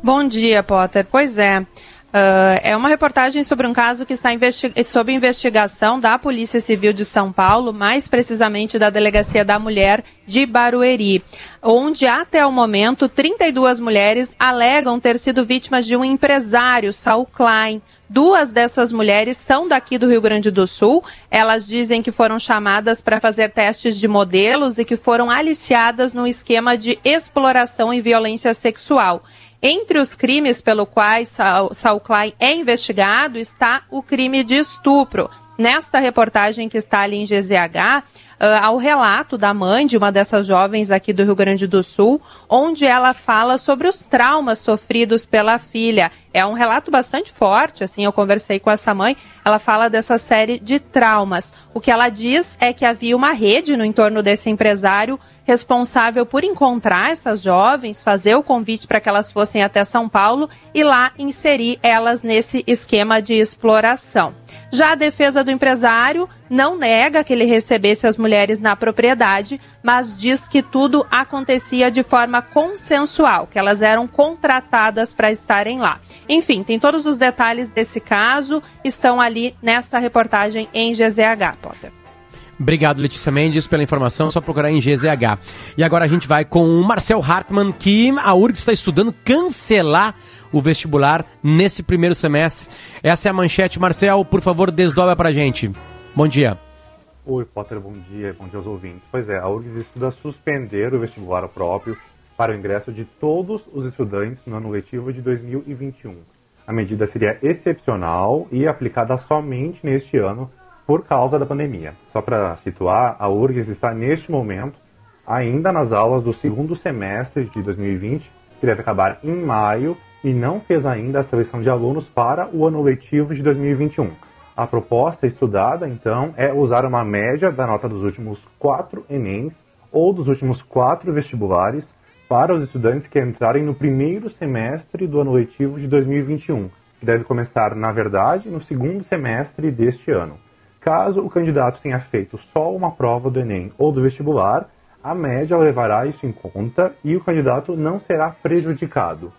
Bom dia, Potter. Pois é. Uh, é uma reportagem sobre um caso que está investi sob investigação da Polícia Civil de São Paulo, mais precisamente da Delegacia da Mulher de Barueri, onde até o momento 32 mulheres alegam ter sido vítimas de um empresário, Saul Klein. Duas dessas mulheres são daqui do Rio Grande do Sul. Elas dizem que foram chamadas para fazer testes de modelos e que foram aliciadas no esquema de exploração e violência sexual. Entre os crimes pelo quais Saul, Saul Klein é investigado está o crime de estupro. Nesta reportagem que está ali em GZH, uh, ao relato da mãe de uma dessas jovens aqui do Rio Grande do Sul, onde ela fala sobre os traumas sofridos pela filha. É um relato bastante forte, assim, eu conversei com essa mãe, ela fala dessa série de traumas. O que ela diz é que havia uma rede no entorno desse empresário responsável por encontrar essas jovens, fazer o convite para que elas fossem até São Paulo e lá inserir elas nesse esquema de exploração. Já a defesa do empresário não nega que ele recebesse as mulheres na propriedade, mas diz que tudo acontecia de forma consensual, que elas eram contratadas para estarem lá. Enfim, tem todos os detalhes desse caso, estão ali nessa reportagem em GZH, Potter. Obrigado, Letícia Mendes, pela informação. Só procurar em GZH. E agora a gente vai com o Marcel Hartmann, que a URG está estudando cancelar o vestibular nesse primeiro semestre. Essa é a manchete. Marcel, por favor, desdobra pra gente. Bom dia. Oi, Potter, bom dia. Bom dia aos ouvintes. Pois é, a URGS estuda suspender o vestibular próprio para o ingresso de todos os estudantes no ano letivo de 2021. A medida seria excepcional e aplicada somente neste ano por causa da pandemia. Só para situar, a URGS está neste momento ainda nas aulas do segundo semestre de 2020, que deve acabar em maio, e não fez ainda a seleção de alunos para o ano letivo de 2021. A proposta estudada, então, é usar uma média da nota dos últimos quatro Enems ou dos últimos quatro vestibulares para os estudantes que entrarem no primeiro semestre do ano letivo de 2021, que deve começar, na verdade, no segundo semestre deste ano. Caso o candidato tenha feito só uma prova do Enem ou do vestibular, a média levará isso em conta e o candidato não será prejudicado.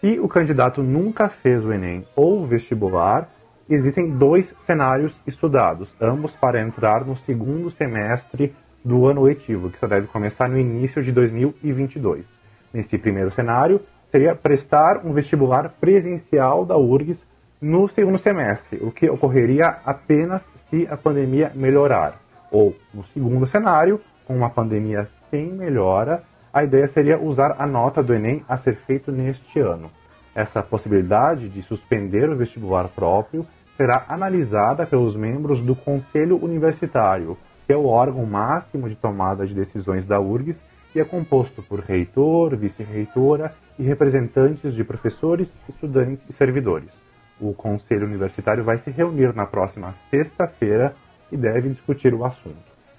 Se o candidato nunca fez o Enem ou o vestibular, existem dois cenários estudados, ambos para entrar no segundo semestre do ano letivo, que só deve começar no início de 2022. Nesse primeiro cenário, seria prestar um vestibular presencial da URGS no segundo semestre, o que ocorreria apenas se a pandemia melhorar. Ou, no segundo cenário, com uma pandemia sem melhora, a ideia seria usar a nota do Enem a ser feito neste ano. Essa possibilidade de suspender o vestibular próprio será analisada pelos membros do Conselho Universitário, que é o órgão máximo de tomada de decisões da URGS e é composto por reitor, vice-reitora e representantes de professores, estudantes e servidores. O Conselho Universitário vai se reunir na próxima sexta-feira e deve discutir o assunto.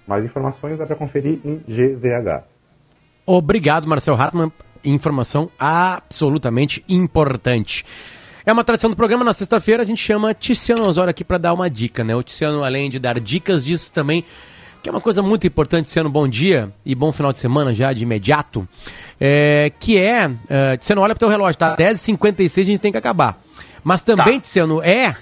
Mais informações dá para conferir em GZH. Obrigado, Marcel Hartmann. Informação absolutamente importante. É uma tradição do programa, na sexta-feira a gente chama Tiziano Osório aqui para dar uma dica, né? O Tiziano, além de dar dicas, diz também que é uma coisa muito importante, Tiziano, bom dia e bom final de semana já, de imediato, é, que é, uh, Tiziano, olha pro teu relógio, tá? 10h56 a gente tem que acabar. Mas também, tá. Tiziano, é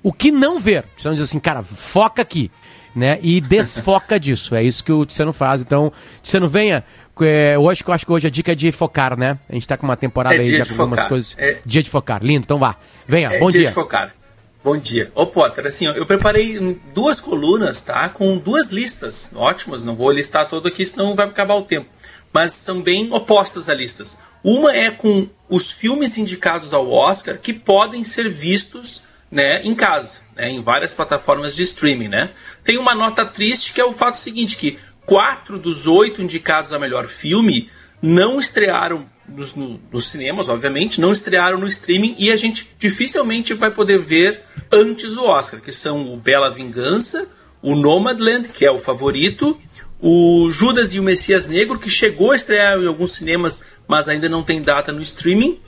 o que não ver. Tiziano diz assim, cara, foca aqui, né? E desfoca disso. É isso que o Tiziano faz. Então, Tiziano, venha é, hoje, eu acho que hoje a dica é de focar, né? A gente tá com uma temporada é aí já com algumas coisas. É... Dia de focar. Lindo, então vá. Venha, é bom dia. Dia de focar. Bom dia. Ô Potter, assim, ó, eu preparei duas colunas, tá? Com duas listas ótimas. Não vou listar todo aqui, senão vai acabar o tempo. Mas são bem opostas as listas. Uma é com os filmes indicados ao Oscar que podem ser vistos né, em casa, né, em várias plataformas de streaming. Né? Tem uma nota triste que é o fato seguinte, que quatro dos oito indicados a melhor filme não estrearam nos, no, nos, cinemas, obviamente, não estrearam no streaming e a gente dificilmente vai poder ver antes do Oscar, que são o Bela Vingança, o Nomadland, que é o favorito, o Judas e o Messias Negro, que chegou a estrear em alguns cinemas, mas ainda não tem data no streaming,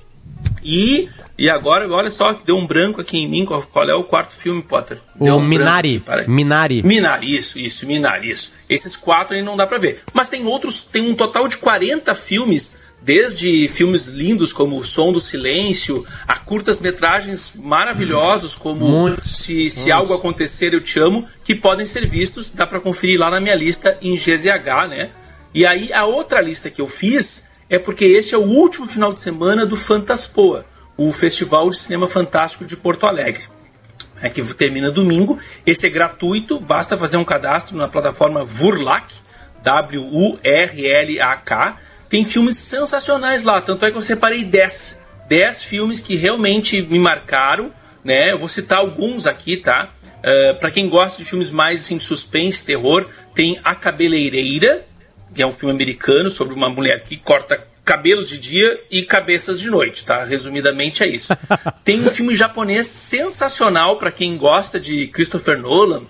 e e agora, olha só, deu um branco aqui em mim. Qual, qual é o quarto filme, Potter? Deu o um Minari. Minari. Minari, isso, isso, Minari, isso. Esses quatro aí não dá pra ver. Mas tem outros, tem um total de 40 filmes, desde filmes lindos como O Som do Silêncio, a curtas-metragens maravilhosos como muitos, Se, Se Algo Acontecer Eu Te Amo, que podem ser vistos, dá pra conferir lá na minha lista em GZH, né? E aí a outra lista que eu fiz é porque este é o último final de semana do Fantaspoa o Festival de Cinema Fantástico de Porto Alegre. É que termina domingo. Esse é gratuito, basta fazer um cadastro na plataforma Vurlac, W-U-R-L-A-K. Tem filmes sensacionais lá, tanto é que eu separei 10. 10 filmes que realmente me marcaram, né? Eu vou citar alguns aqui, tá? Uh, para quem gosta de filmes mais assim, de suspense, terror, tem A Cabeleireira, que é um filme americano sobre uma mulher que corta cabelos de dia e cabeças de noite, tá? Resumidamente é isso. Tem um filme japonês sensacional para quem gosta de Christopher Nolan,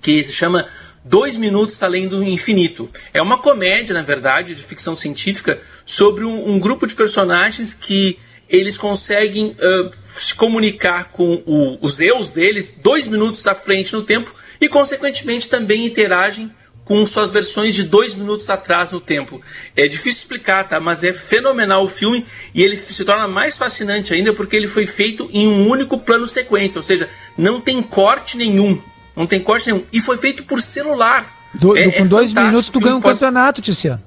que se chama Dois Minutos Além do Infinito. É uma comédia, na verdade, de ficção científica sobre um, um grupo de personagens que eles conseguem uh, se comunicar com o, os eus deles dois minutos à frente no tempo e, consequentemente, também interagem com suas versões de dois minutos atrás no tempo. É difícil explicar, tá? Mas é fenomenal o filme e ele se torna mais fascinante ainda porque ele foi feito em um único plano sequência, ou seja, não tem corte nenhum. Não tem corte nenhum. E foi feito por celular. Do, é, com é dois minutos tu ganha um pode... campeonato, Tiziano.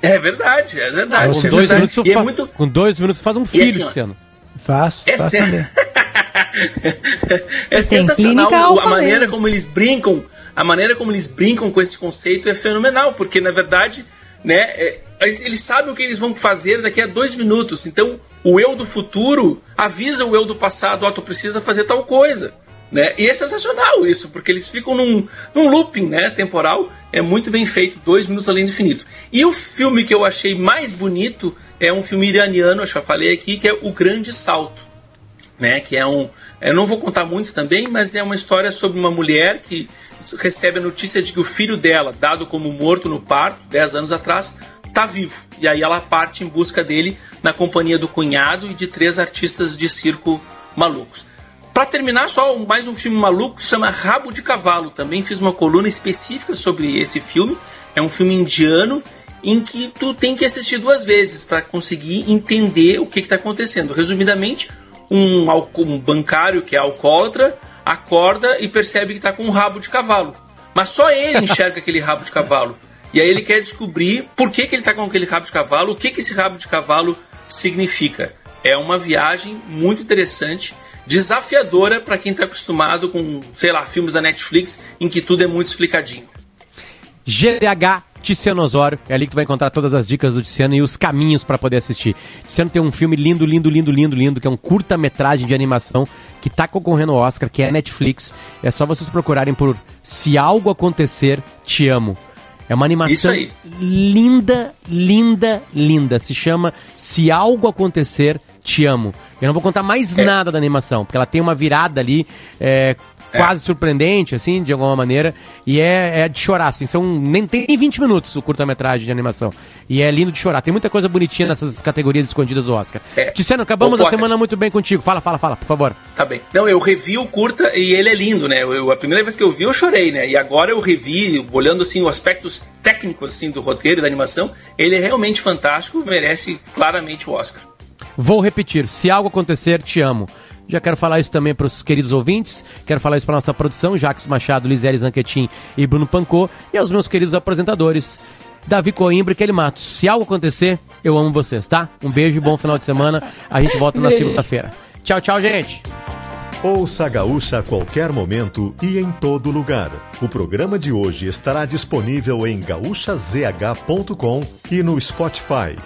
É verdade, é verdade. com, é dois verdade. Minutos, é muito... com dois minutos tu faz um filho, assim, Tiziano. Faz, é faz também. é sensacional a maneira como eles brincam a maneira como eles brincam com esse conceito é fenomenal, porque na verdade, né, é, eles sabem o que eles vão fazer daqui a dois minutos. Então, o eu do futuro avisa o eu do passado, ó, oh, tu precisa fazer tal coisa. Né? E é sensacional isso, porque eles ficam num, num looping né, temporal, é muito bem feito, dois minutos além do infinito. E o filme que eu achei mais bonito é um filme iraniano, eu falei aqui, que é O Grande Salto. Né, que é um. Eu não vou contar muito também, mas é uma história sobre uma mulher que recebe a notícia de que o filho dela, dado como morto no parto, 10 anos atrás, está vivo. E aí ela parte em busca dele na companhia do cunhado e de três artistas de circo malucos. Para terminar, só mais um filme maluco que chama Rabo de Cavalo. Também fiz uma coluna específica sobre esse filme. É um filme indiano em que tu tem que assistir duas vezes para conseguir entender o que está acontecendo. Resumidamente, um, um bancário que é alcoólatra acorda e percebe que está com um rabo de cavalo. Mas só ele enxerga aquele rabo de cavalo. E aí ele quer descobrir por que, que ele está com aquele rabo de cavalo, o que, que esse rabo de cavalo significa. É uma viagem muito interessante, desafiadora para quem está acostumado com, sei lá, filmes da Netflix em que tudo é muito explicadinho. GDH Tiziano Osório. É ali que tu vai encontrar todas as dicas do Tiziano e os caminhos para poder assistir. Tiziano tem um filme lindo, lindo, lindo, lindo, lindo, que é um curta-metragem de animação que tá concorrendo ao Oscar, que é Netflix. É só vocês procurarem por Se Algo Acontecer, Te Amo. É uma animação linda, linda, linda. Se chama Se Algo Acontecer, Te Amo. Eu não vou contar mais é. nada da animação, porque ela tem uma virada ali é, é. quase surpreendente, assim, de alguma maneira. E é, é de chorar, assim. São, nem tem 20 minutos o curta-metragem de animação. E é lindo de chorar. Tem muita coisa bonitinha nessas categorias escondidas do Oscar. É. Tiziano, acabamos Ô, a semana muito bem contigo. Fala, fala, fala, por favor. Tá bem. Não, eu revi o curta e ele é lindo, né? Eu, a primeira vez que eu vi, eu chorei, né? E agora eu revi, olhando assim os aspectos técnicos assim do roteiro e da animação, ele é realmente fantástico, merece claramente o Oscar. Vou repetir, se algo acontecer, te amo. Já quero falar isso também para os queridos ouvintes, quero falar isso para nossa produção, Jacques Machado, Lisele Zanquetin e Bruno Pancô, e aos meus queridos apresentadores, Davi Coimbra e Kelly Matos. Se algo acontecer, eu amo vocês, tá? Um beijo e bom final de semana. A gente volta na segunda-feira. Tchau, tchau, gente. Ouça a Gaúcha a qualquer momento e em todo lugar. O programa de hoje estará disponível em gaúchazh.com e no Spotify.